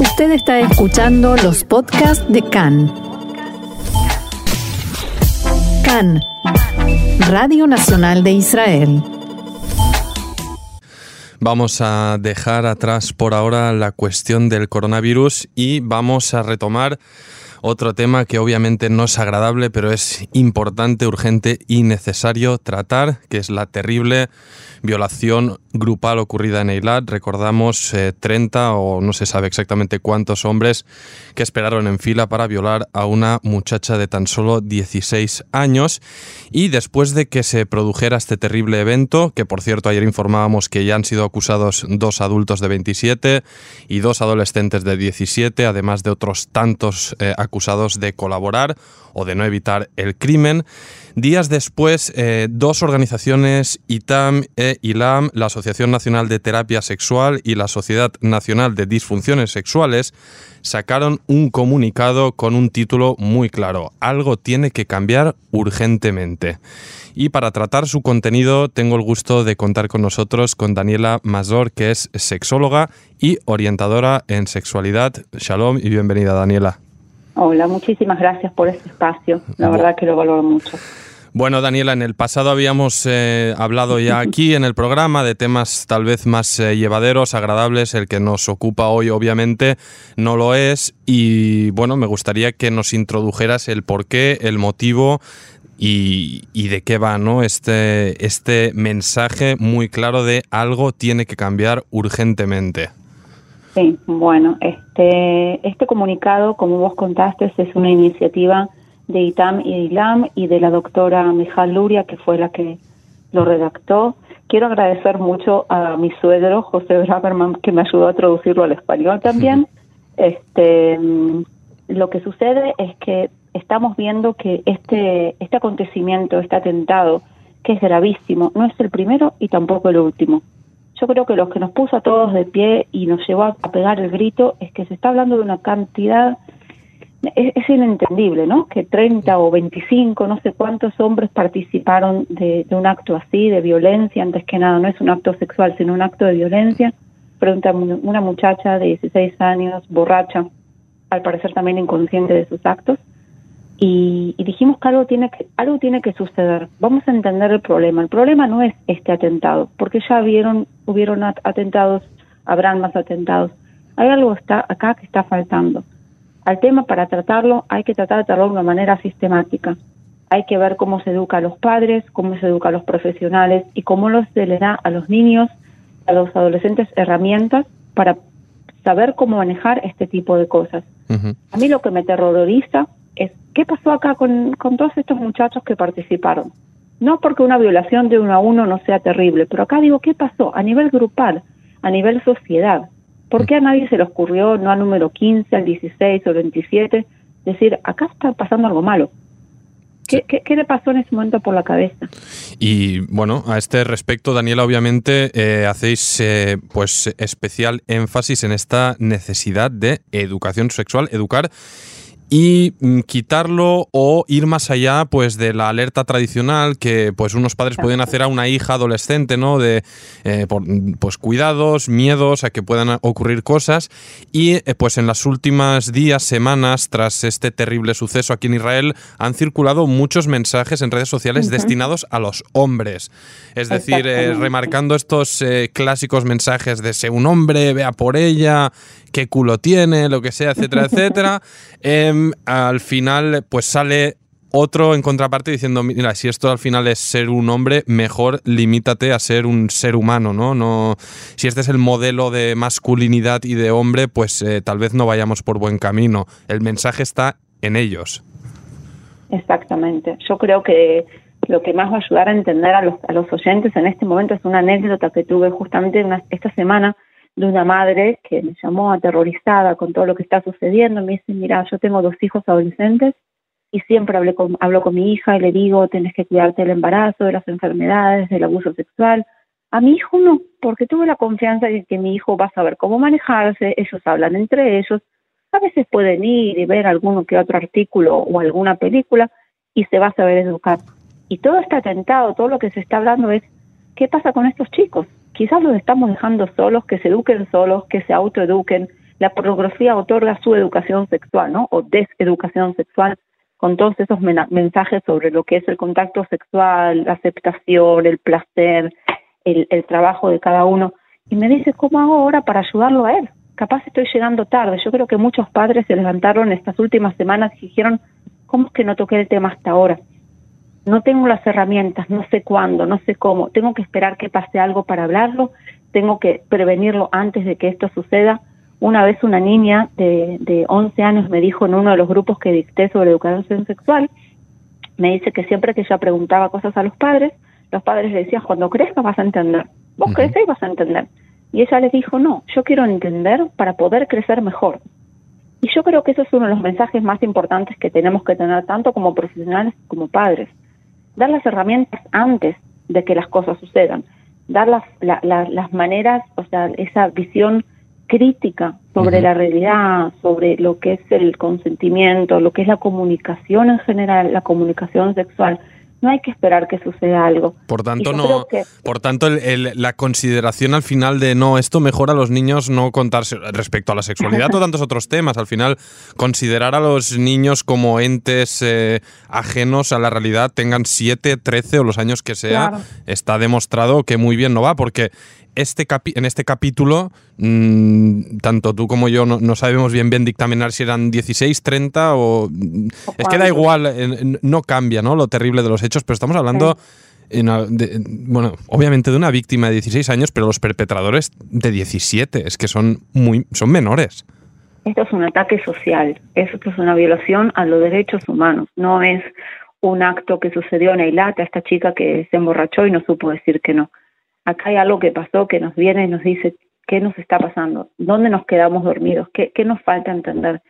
Usted está escuchando los podcasts de CAN. CAN, Radio Nacional de Israel. Vamos a dejar atrás por ahora la cuestión del coronavirus y vamos a retomar otro tema que obviamente no es agradable, pero es importante, urgente y necesario tratar, que es la terrible violación grupal ocurrida en Eilat. Recordamos 30 eh, o no se sabe exactamente cuántos hombres que esperaron en fila para violar a una muchacha de tan solo 16 años. Y después de que se produjera este terrible evento, que por cierto ayer informábamos que ya han sido acusados dos adultos de 27 y dos adolescentes de 17, además de otros tantos eh, acusados de colaborar o de no evitar el crimen. Días después, eh, dos organizaciones, ITAM e ILAM, la Asociación Nacional de Terapia Sexual y la Sociedad Nacional de Disfunciones Sexuales, sacaron un comunicado con un título muy claro, Algo tiene que cambiar urgentemente. Y para tratar su contenido tengo el gusto de contar con nosotros con Daniela Mazor, que es sexóloga y orientadora en sexualidad. Shalom y bienvenida Daniela. Hola, muchísimas gracias por este espacio. La verdad que lo valoro mucho. Bueno, Daniela, en el pasado habíamos eh, hablado ya aquí en el programa de temas tal vez más eh, llevaderos, agradables. El que nos ocupa hoy, obviamente, no lo es. Y bueno, me gustaría que nos introdujeras el porqué, el motivo y, de qué va ¿no? este, este mensaje muy claro de algo tiene que cambiar urgentemente. Sí, bueno, este, este comunicado, como vos contaste, es una iniciativa de ITAM y ILAM y de la doctora Mijal Luria, que fue la que lo redactó. Quiero agradecer mucho a mi suegro, José Braverman, que me ayudó a traducirlo al español también. Este, lo que sucede es que estamos viendo que este, este acontecimiento, este atentado, que es gravísimo, no es el primero y tampoco el último. Yo creo que lo que nos puso a todos de pie y nos llevó a pegar el grito es que se está hablando de una cantidad es, inentendible, ¿no? Que 30 o 25, no sé cuántos hombres participaron de, un acto así, de violencia, antes que nada, no es un acto sexual, sino un acto de violencia, frente una muchacha de 16 años, borracha, al parecer también inconsciente de sus actos, y, dijimos que algo tiene que algo tiene que suceder. Vamos a entender el problema. El problema no es este atentado, porque ya vieron hubieron atentados, habrán más atentados. Hay algo está acá que está faltando al tema para tratarlo hay que tratar de tratarlo de una manera sistemática. Hay que ver cómo se educa a los padres, cómo se educa a los profesionales y cómo se le da a los niños, a los adolescentes herramientas para saber cómo manejar este tipo de cosas. A mí lo que me terroriza es qué pasó acá con, con todos estos muchachos que participaron. No porque una violación de uno a uno no sea terrible, pero acá digo, ¿qué pasó a nivel grupal, a nivel sociedad? ¿Por qué a nadie se le ocurrió, no al número 15, al 16 o 27, decir, acá está pasando algo malo? ¿Qué, le pasó en ese momento por la cabeza? Y bueno, a este respecto, Daniela, obviamente eh, hacéis eh, pues especial énfasis en esta necesidad de educación sexual, educar y mm, quitarlo o ir más allá pues de la alerta tradicional que pues unos padres pueden hacer a una hija adolescente no de eh, pues cuidados miedos a que puedan ocurrir cosas. Y eh, pues en las últimas días semanas tras este terrible suceso aquí en Israel han circulado muchos mensajes en redes sociales destinados a los hombres. Es decir eh, remarcando estos clásicos mensajes de ser un hombre vea por ella qué culo tiene, lo que sea, etcétera, etcétera. Em, al final, pues sale otro en contraparte diciendo, mira, si esto al final es ser un hombre, mejor limítate a ser un ser humano, ¿no? no si este es el modelo de masculinidad y de hombre, pues eh, tal vez no vayamos por buen camino. El mensaje está en ellos. Exactamente. Yo creo que lo que más va a ayudar a entender a los, a los oyentes en este momento es una anécdota que tuve justamente esta semana de una madre que me llamó aterrorizada con todo lo que está sucediendo. Me dice, mira, yo tengo dos hijos adolescentes y siempre hablé con, hablo con mi hija y le digo, tenés que cuidarte del embarazo, de las enfermedades, del abuso sexual. A mi hijo no, porque tuve la confianza de que mi hijo va a saber cómo manejarse, ellos hablan entre ellos, a veces pueden ir y ver alguno que otro artículo o alguna película y se va a saber educar. Y todo este atentado, todo lo que se está hablando es, ¿qué pasa con estos chicos? Quizás los estamos dejando solos, que se eduquen solos, que se autoeduquen, la pornografía otorga su educación sexual, ¿no? O deseducación sexual con todos esos mensajes sobre lo que es el contacto sexual, la aceptación, el placer, el, el trabajo de cada uno. Y me dice, ¿cómo hago ahora para ayudarlo a él? Capaz estoy llegando tarde. Yo creo que muchos padres se levantaron estas últimas semanas y dijeron, ¿cómo es que no toqué el tema hasta ahora? No tengo las herramientas, no sé cuándo, no sé cómo. Tengo que esperar que pase algo para hablarlo, tengo que prevenirlo antes de que esto suceda una vez una niña de, de 11 años me dijo en uno de los grupos que dicté sobre educación sexual, me dice que siempre que ella preguntaba cosas a los padres, los padres le decían, cuando crezcas vas a entender, vos creces y vas a entender. Y ella les dijo, no, yo quiero entender para poder crecer mejor. Y yo creo que eso es uno de los mensajes más importantes que tenemos que tener tanto como profesionales como padres. Dar las herramientas antes de que las cosas sucedan. Dar las, las maneras, o sea, esa visión crítica sobre la realidad, sobre lo que es el consentimiento, lo que es la comunicación en general, la comunicación sexual. No hay que esperar que suceda algo. Por tanto, no. por tanto, la consideración al final de no, esto mejora a los niños no contarse respecto a la sexualidad o tantos otros temas. Al final, considerar a los niños como entes eh, ajenos a la realidad, tengan 7, 13 o los años que sea, está demostrado que muy bien no va, porque este en este capítulo, mm, tanto tú como yo no, sabemos bien bien dictaminar si eran 16, 30 o... es que da igual, no cambia ¿no? lo terrible de los hechos, pero estamos hablando... bueno, obviamente de una víctima de 16 años, pero los perpetradores de 17, es que son muy son menores. Esto es un ataque social, esto es una violación a los derechos humanos, no es un acto que sucedió en Eilata, esta chica que se emborrachó y no supo decir que no acá hay algo que pasó que nos viene y nos dice qué nos está pasando, dónde nos quedamos dormidos, qué, qué nos falta entender.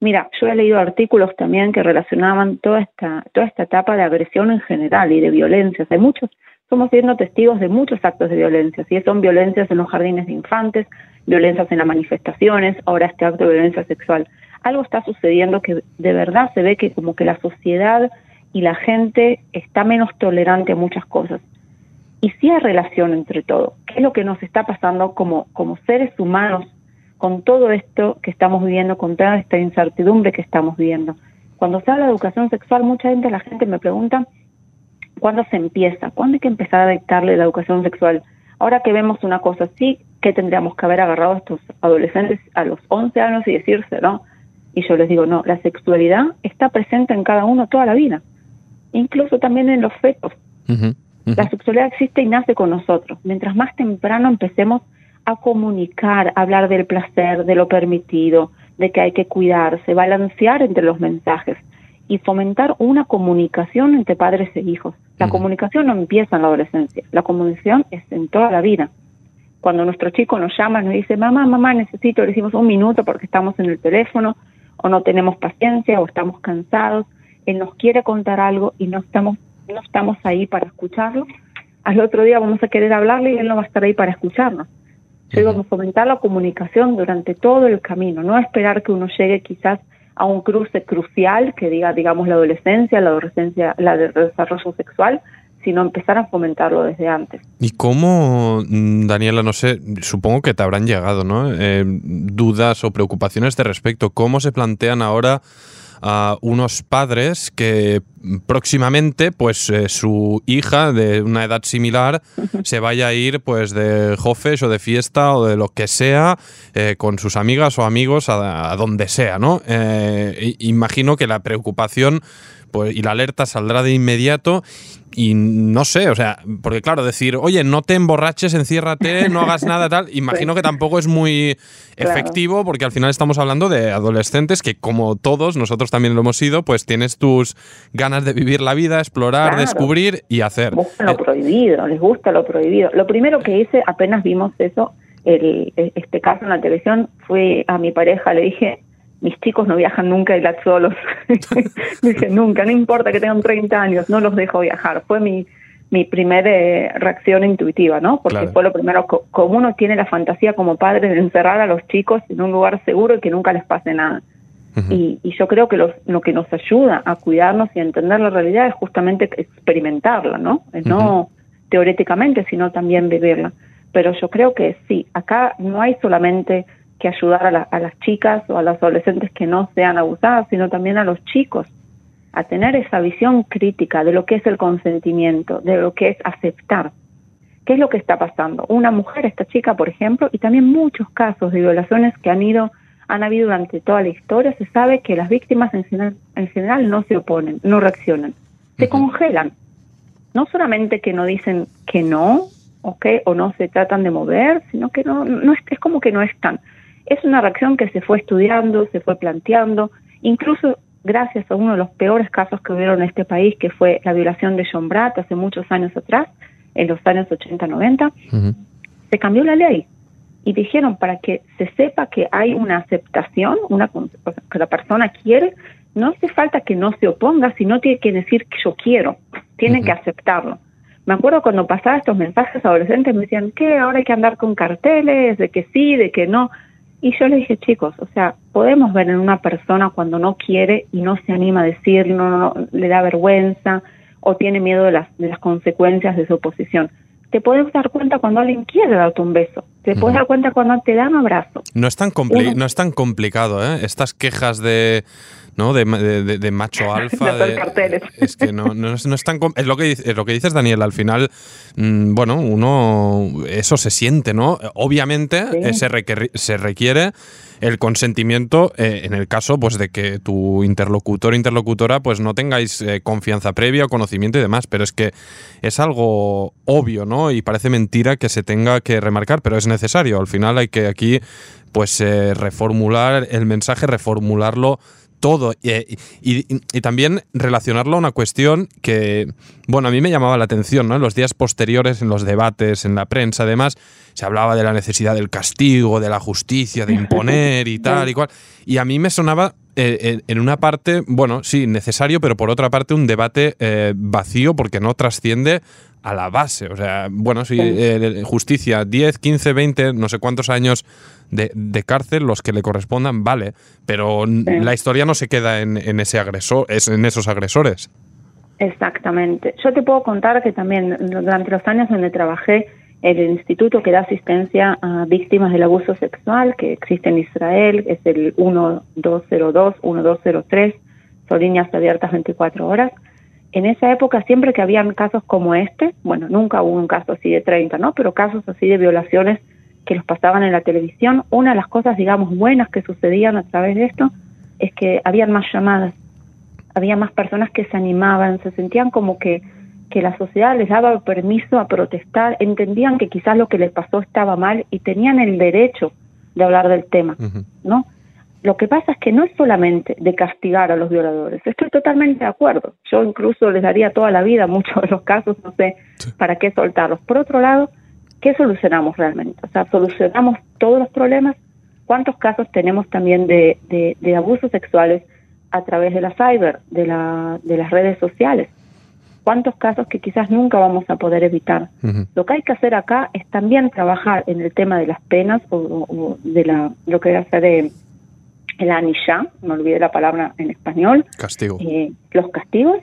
Mira, yo he leído artículos también que relacionaban toda esta, toda esta etapa de agresión en general y de violencias. Hay muchos, somos siendo testigos de muchos actos de violencia, si son violencias en los jardines de infantes, violencias en las manifestaciones, ahora este acto de violencia sexual. Algo está sucediendo que de verdad se ve que como que la sociedad y la gente está menos tolerante a muchas cosas y sí hay relación entre todo. ¿Qué es lo que nos está pasando como, como seres humanos con todo esto que estamos viviendo, con toda esta incertidumbre que estamos viviendo? Cuando se habla de educación sexual, mucha gente, la gente me pregunta, ¿cuándo se empieza? ¿Cuándo hay que empezar a dictarle la educación sexual? Ahora que vemos una cosa así, ¿qué tendríamos que haber agarrado a estos adolescentes a los 11 años y decirse, no? Y yo les digo, no, la sexualidad está presente en cada uno toda la vida, incluso también en los fetos. La sexualidad existe y nace con nosotros. Mientras más temprano empecemos a comunicar, a hablar del placer, de lo permitido, de que hay que cuidarse, balancear entre los mensajes y fomentar una comunicación entre padres e hijos. La comunicación no empieza en la adolescencia, la comunicación es en toda la vida. Cuando nuestro chico nos llama, nos dice, mamá, mamá, necesito, le decimos un minuto porque estamos en el teléfono, o no tenemos paciencia, o estamos cansados, él nos quiere contar algo y no estamos no estamos ahí para escucharlo, al otro día vamos a querer hablarle y él no va a estar ahí para escucharnos. Yo digo, a fomentar la comunicación durante todo el camino, no esperar que uno llegue quizás a un cruce crucial que diga, digamos, la adolescencia, la adolescencia, la de desarrollo sexual, sino empezar a fomentarlo desde antes. ¿Y cómo, mm, Daniela, no sé, supongo que te habrán llegado, ¿no? Eh, dudas o preocupaciones de respecto, ¿cómo se plantean ahora a unos padres que próximamente pues eh, su hija de una edad similar se vaya a ir pues de jofes o de fiesta o de lo que sea eh, con sus amigas o amigos a, donde sea, ¿no? Eh, imagino que la preocupación pues, y la alerta saldrá de inmediato y no sé, o sea, porque claro, decir, oye, no te emborraches, enciérrate, no hagas nada tal, imagino que tampoco es muy efectivo porque al final estamos hablando de adolescentes que como todos, nosotros también lo hemos sido, pues tienes tus ganas de vivir la vida, explorar, descubrir y hacer. Lo eh, prohibido, les gusta lo prohibido. Lo primero que hice, apenas vimos eso, el, este caso en la televisión, fue a mi pareja, le dije, mis chicos no viajan nunca y la solos. Dije, nunca, no importa que tengan 30 años, no los dejo viajar. Fue mi, mi primera eh, reacción intuitiva, ¿no? Porque fue lo primero, como uno tiene la fantasía como padre de encerrar a los chicos en un lugar seguro y que nunca les pase nada. y, y, yo creo que lo que nos ayuda a cuidarnos y a entender la realidad es justamente experimentarla, ¿no? No teoréticamente, sino también vivirla. Pero yo creo que sí, acá no hay solamente que ayudar a, a las chicas o a las adolescentes que no sean abusadas, sino también a los chicos a tener esa visión crítica de lo que es el consentimiento, de lo que es aceptar. ¿Qué es lo que está pasando? Una mujer, esta chica, por ejemplo, y también muchos casos de violaciones que han ido han habido durante toda la historia, se sabe que las víctimas en general, en general no se oponen, no reaccionan, se congelan. No solamente que no dicen que no, okay, o no se tratan de mover, sino que no, no es, es como que no están. Es una reacción que se fue estudiando, se fue planteando, incluso gracias a uno de los peores casos que hubieron en este país, que fue la violación de John Bratt hace muchos años atrás, en los años 80-90, se cambió la ley y dijeron para que se sepa que hay una aceptación, una que la persona quiere, no hace falta que no se oponga, sino tiene que decir que yo quiero, tiene que aceptarlo. Me acuerdo cuando pasaba estos mensajes adolescentes me decían que ahora hay que andar con carteles de que sí, de que no. Y yo le dije, chicos, o sea, podemos ver en una persona cuando no quiere y no se anima a decirlo, no, le da vergüenza o tiene miedo de las, de las consecuencias de su oposición te puedes dar cuenta cuando alguien quiere darte un beso. Te puedes dar cuenta cuando te dan un abrazo. No es tan, no es tan complicado, ¿eh? Estas quejas de ¿no? De, de, macho alfa. es que no, no, es, no, es tan. Es lo, que, es lo que dices, Daniel. Al final, mm, bueno, uno. Eso se siente, ¿no? Obviamente eh, se, se requiere el consentimiento eh, en el caso pues de que tu interlocutor o interlocutora pues no tengáis eh, confianza previa, conocimiento y demás, pero es que es algo obvio, ¿no? Y parece mentira que se tenga que remarcar, pero es necesario. Al final hay que aquí pues reformular el mensaje, reformularlo todo. Y, también relacionarlo a una cuestión que, bueno, a mí me llamaba la atención, ¿no? En los días posteriores, en los debates, en la prensa, además, se hablaba de la necesidad del castigo, de la justicia, de imponer y tal y cual. Y a mí me sonaba eh, en una parte, bueno, sí, necesario, pero por otra parte un debate eh, vacío porque no trasciende a la base. O sea, bueno, sí, eh, justicia, 10, 15, 20, no sé cuántos años de, cárcel, los que le correspondan, vale, pero la historia no se queda en, ese agresor, es en esos agresores. Exactamente. Yo te puedo contar que también durante los años donde trabajé el instituto que da asistencia a víctimas del abuso sexual, que existe en Israel, es el 1202, 1203, son líneas abiertas 24 horas. En esa época, siempre que habían casos como este, bueno, nunca hubo un caso así de 30, ¿no? Pero casos así de violaciones que los pasaban en la televisión, una de las cosas, digamos, buenas que sucedían a través de esto es que habían más llamadas, había más personas que se animaban, se sentían como que, que la sociedad les daba permiso a protestar, entendían que quizás lo que les pasó estaba mal y tenían el derecho de hablar del tema, ¿no? Lo que pasa es que no es solamente de castigar a los violadores, estoy totalmente de acuerdo. Yo incluso les daría toda la vida, muchos de los casos, no sé para qué soltarlos. Por otro lado, ¿qué solucionamos realmente? O sea, ¿solucionamos todos los problemas? ¿Cuántos casos tenemos también de, de, abusos sexuales a través de la cyber, de, la, de las redes sociales? ¿Cuántos casos que quizás nunca vamos a poder evitar? Lo que hay que hacer acá es también trabajar en el tema de las penas o, de la, lo que hace de el anisha, no olvidé la palabra en español. Castigo. Eh, los castigos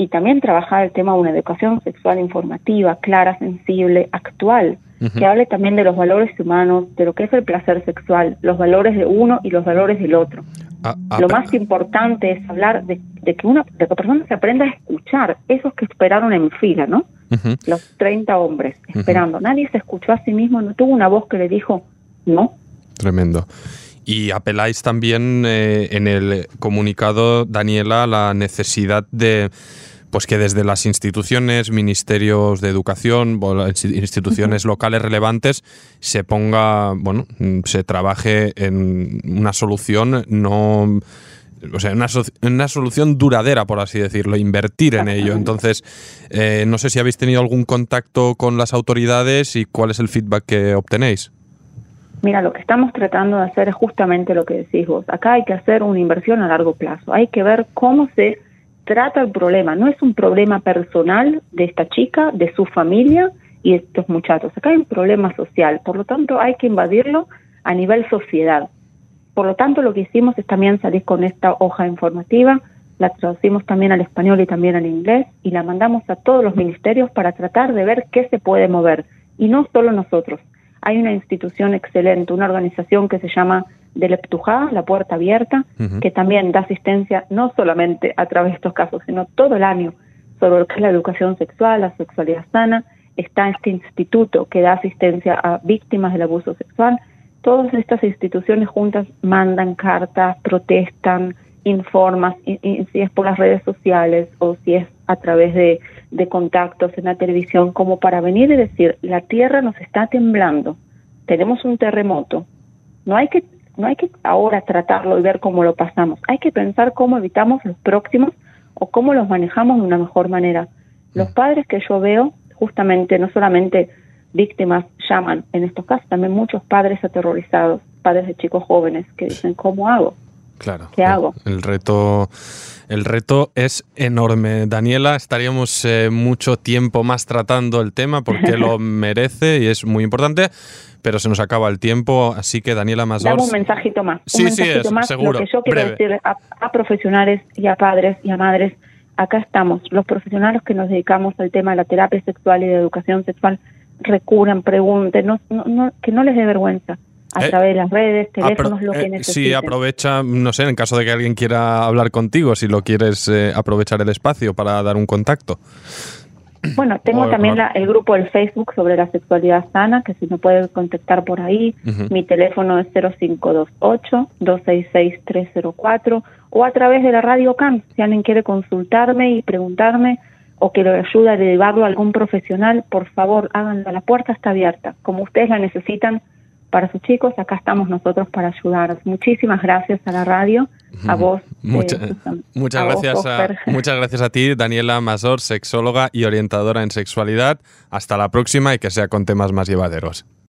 y también trabajar el tema de una educación sexual informativa, clara, sensible, actual, que hable también de los valores humanos, de lo que es el placer sexual, los valores de uno y los valores del otro. Ah, ah, lo más importante es hablar de, que una de que persona se aprenda a escuchar, esos que esperaron en fila, ¿no? Los 30 hombres esperando. Nadie se escuchó a sí mismo, no tuvo una voz que le dijo no. Tremendo. Y apeláis también eh, en el comunicado, Daniela, la necesidad de pues que desde las instituciones, ministerios de educación, instituciones locales relevantes, se ponga, bueno, se trabaje en una solución no o sea, una, una, solución duradera, por así decirlo, invertir en ello. Entonces, eh, no sé si habéis tenido algún contacto con las autoridades y cuál es el feedback que obtenéis. Mira, lo que estamos tratando de hacer es justamente lo que decís vos. Acá hay que hacer una inversión a largo plazo. Hay que ver cómo se trata el problema. No es un problema personal de esta chica, de su familia y de estos muchachos. Acá hay un problema social. Por lo tanto, hay que invadirlo a nivel sociedad. Por lo tanto, lo que hicimos es también salir con esta hoja informativa, la traducimos también al español y también al inglés y la mandamos a todos los ministerios para tratar de ver qué se puede mover. Y no solo nosotros. Hay una institución excelente, una organización que se llama Deleptujá, la puerta abierta, que también da asistencia no solamente a través de estos casos, sino todo el año sobre lo que es la educación sexual, la sexualidad sana. Está este instituto que da asistencia a víctimas del abuso sexual. Todas estas instituciones juntas mandan cartas, protestan, informan, y, si es por las redes sociales o si es a través de, de contactos en la televisión, como para venir y decir, la tierra nos está temblando, tenemos un terremoto. No hay que no hay que ahora tratarlo y ver cómo lo pasamos, hay que pensar cómo evitamos los próximos o cómo los manejamos de una mejor manera. Los mm. padres que yo veo, justamente, no solamente víctimas llaman en estos casos, también muchos padres aterrorizados, padres de chicos jóvenes que dicen, ¿cómo hago? Claro. ¿Qué hago? El reto, el reto es enorme. Daniela, estaríamos eh, mucho tiempo más tratando el tema porque lo merece y es muy importante pero se nos acaba el tiempo, así que Daniela Mazor... Dame un mensajito más. Sí, un sí, más. seguro. Lo que yo quiero decir a, profesionales y a padres y a madres, acá estamos, los profesionales que nos dedicamos al tema de la terapia sexual y de educación sexual, recurran, pregunten, no, no, que no les dé vergüenza a eh, través de las redes, teléfonos, lo que eh, necesiten. Sí, aprovecha, no sé, en caso de que alguien quiera hablar contigo, si lo quieres eh, aprovechar el espacio para dar un contacto. Bueno, tengo también el grupo del Facebook sobre la sexualidad sana, que si me puede contactar por ahí, mi teléfono es 0528-266-304 o a través de la radio CAN, si alguien quiere consultarme y preguntarme o que lo ayude a derivarlo a algún profesional, por favor, háganlo, la puerta está abierta, como ustedes la necesitan para sus chicos, acá estamos nosotros para ayudar. Muchísimas gracias a la radio, a vos. Eh, muchas, gracias a, muchas gracias a ti, Daniela Masor, sexóloga y orientadora en sexualidad. Hasta la próxima y que sea con temas más llevaderos.